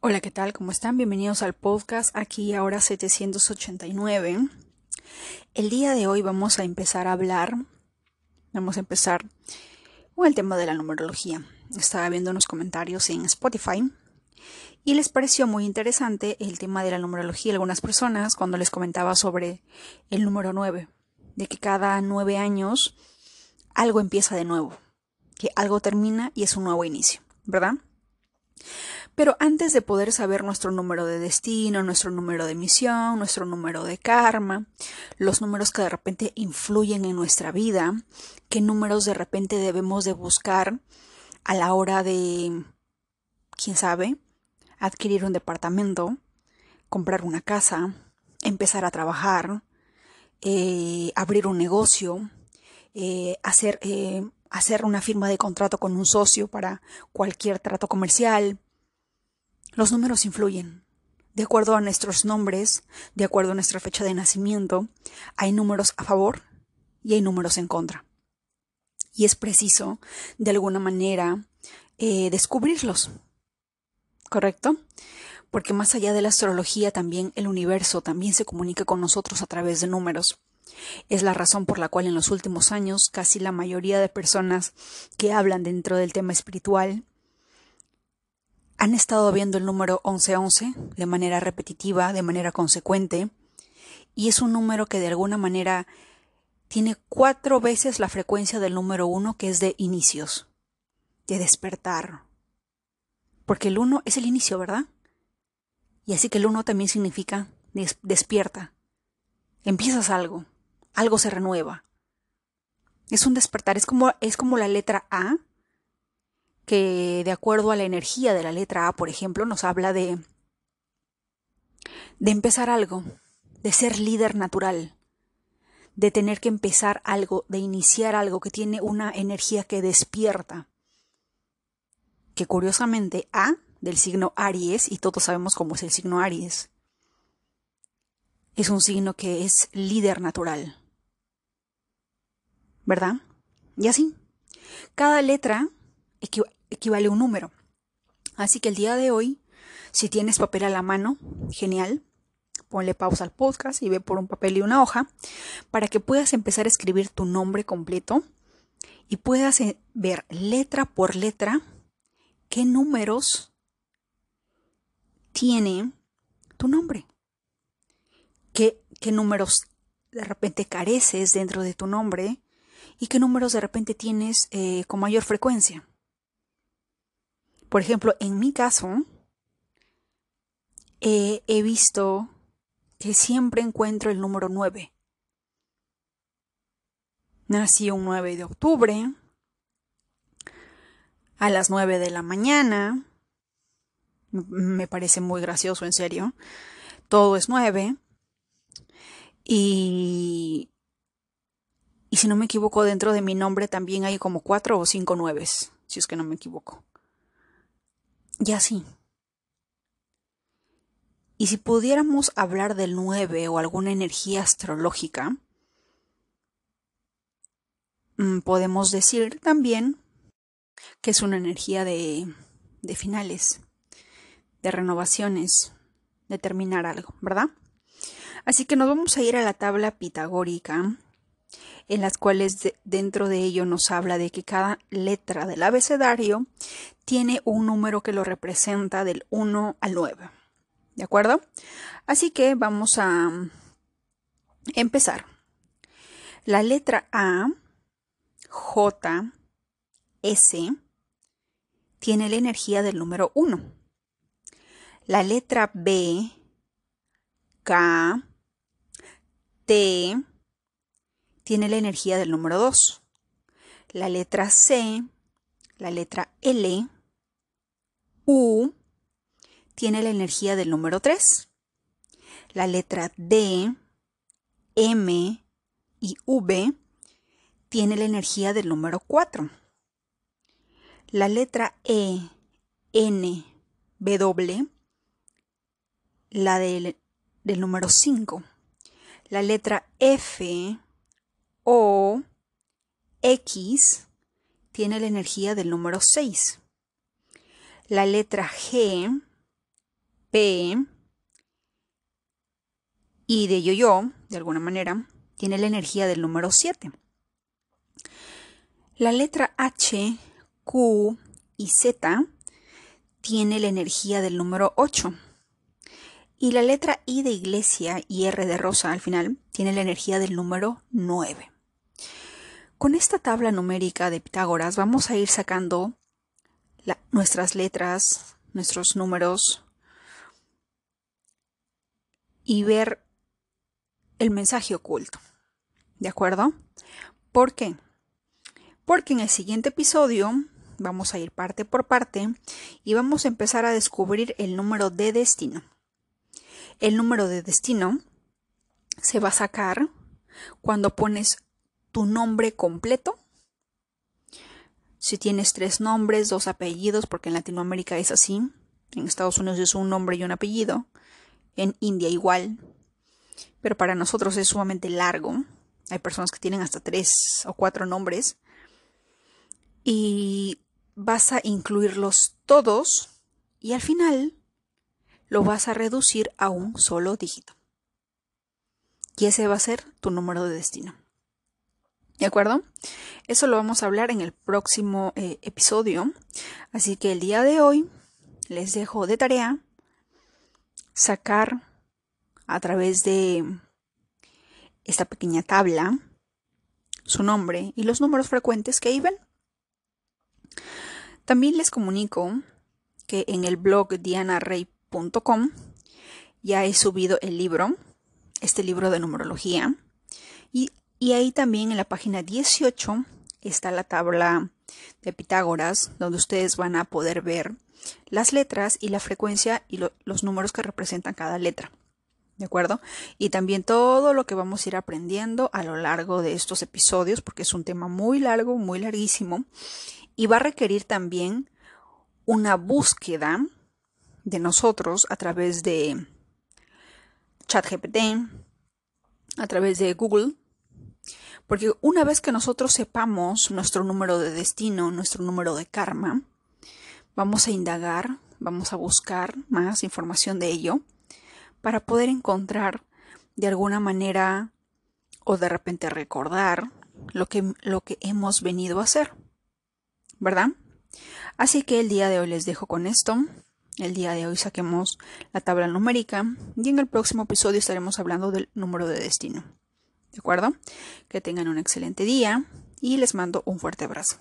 Hola, ¿qué tal? ¿Cómo están? Bienvenidos al podcast aquí ahora 789. El día de hoy vamos a empezar a hablar, vamos a empezar con el tema de la numerología. Estaba viendo unos comentarios en Spotify y les pareció muy interesante el tema de la numerología algunas personas cuando les comentaba sobre el número 9, de que cada nueve años algo empieza de nuevo, que algo termina y es un nuevo inicio, ¿verdad? Pero antes de poder saber nuestro número de destino, nuestro número de misión, nuestro número de karma, los números que de repente influyen en nuestra vida, qué números de repente debemos de buscar a la hora de, quién sabe, adquirir un departamento, comprar una casa, empezar a trabajar, eh, abrir un negocio, eh, hacer, eh, hacer una firma de contrato con un socio para cualquier trato comercial, los números influyen. De acuerdo a nuestros nombres, de acuerdo a nuestra fecha de nacimiento, hay números a favor y hay números en contra. Y es preciso, de alguna manera, eh, descubrirlos. ¿Correcto? Porque más allá de la astrología, también el universo también se comunica con nosotros a través de números. Es la razón por la cual en los últimos años casi la mayoría de personas que hablan dentro del tema espiritual han estado viendo el número 1111 de manera repetitiva, de manera consecuente, y es un número que de alguna manera tiene cuatro veces la frecuencia del número 1 que es de inicios, de despertar. Porque el 1 es el inicio, ¿verdad? Y así que el 1 también significa despierta. Empiezas algo, algo se renueva. Es un despertar, es como, es como la letra A que de acuerdo a la energía de la letra A, por ejemplo, nos habla de de empezar algo, de ser líder natural, de tener que empezar algo, de iniciar algo que tiene una energía que despierta. Que curiosamente A del signo Aries, y todos sabemos cómo es el signo Aries, es un signo que es líder natural. ¿Verdad? Y así. Cada letra equivale a un número. Así que el día de hoy, si tienes papel a la mano, genial, ponle pausa al podcast y ve por un papel y una hoja para que puedas empezar a escribir tu nombre completo y puedas eh, ver letra por letra qué números tiene tu nombre. Qué, qué números de repente careces dentro de tu nombre y qué números de repente tienes eh, con mayor frecuencia. Por ejemplo, en mi caso, he visto que siempre encuentro el número 9. Nací un 9 de octubre, a las 9 de la mañana. Me parece muy gracioso, en serio. Todo es 9. Y, y si no me equivoco, dentro de mi nombre también hay como 4 o 5 nueves, si es que no me equivoco. Y así. Y si pudiéramos hablar del 9 o alguna energía astrológica, mm, podemos decir también que es una energía de, de finales, de renovaciones, de terminar algo, ¿verdad? Así que nos vamos a ir a la tabla pitagórica en las cuales dentro de ello nos habla de que cada letra del abecedario tiene un número que lo representa del 1 al 9. ¿De acuerdo? Así que vamos a empezar. La letra A, J, S, tiene la energía del número 1. La letra B, K, T, tiene la energía del número 2. La letra C, la letra L, U, tiene la energía del número 3. La letra D, M y V tiene la energía del número 4. La letra E, N, W, la del, del número 5. La letra F, o X tiene la energía del número 6. La letra G, P y de yo-yo, de alguna manera, tiene la energía del número 7. La letra H, Q y Z tiene la energía del número 8. Y la letra I de iglesia y R de rosa al final tiene la energía del número 9. Con esta tabla numérica de Pitágoras vamos a ir sacando nuestras letras, nuestros números y ver el mensaje oculto. ¿De acuerdo? ¿Por qué? Porque en el siguiente episodio vamos a ir parte por parte y vamos a empezar a descubrir el número de destino. El número de destino se va a sacar cuando pones tu nombre completo. Si tienes tres nombres, dos apellidos, porque en Latinoamérica es así. En Estados Unidos es un nombre y un apellido. En India igual. Pero para nosotros es sumamente largo. Hay personas que tienen hasta tres o cuatro nombres. Y vas a incluirlos todos y al final lo vas a reducir a un solo dígito. Y ese va a ser tu número de destino. ¿De acuerdo? Eso lo vamos a hablar en el próximo eh, episodio. Así que el día de hoy les dejo de tarea sacar a través de esta pequeña tabla su nombre y los números frecuentes que iban. También les comunico que en el blog dianarey.com ya he subido el libro, este libro de numerología, y y ahí también en la página 18 está la tabla de Pitágoras, donde ustedes van a poder ver las letras y la frecuencia y los números que representan cada letra. ¿De acuerdo? Y también todo lo que vamos a ir aprendiendo a lo largo de estos episodios, porque es un tema muy largo, muy larguísimo, y va a requerir también una búsqueda de nosotros a través de ChatGPT, a través de Google, porque una vez que nosotros sepamos nuestro número de destino, nuestro número de karma, vamos a indagar, vamos a buscar más información de ello para poder encontrar de alguna manera o de repente recordar lo que, lo que hemos venido a hacer. ¿Verdad? Así que el día de hoy les dejo con esto. El día de hoy saquemos la tabla numérica y en el próximo episodio estaremos hablando del número de destino. ¿De acuerdo? Que tengan un excelente día y les mando un fuerte abrazo.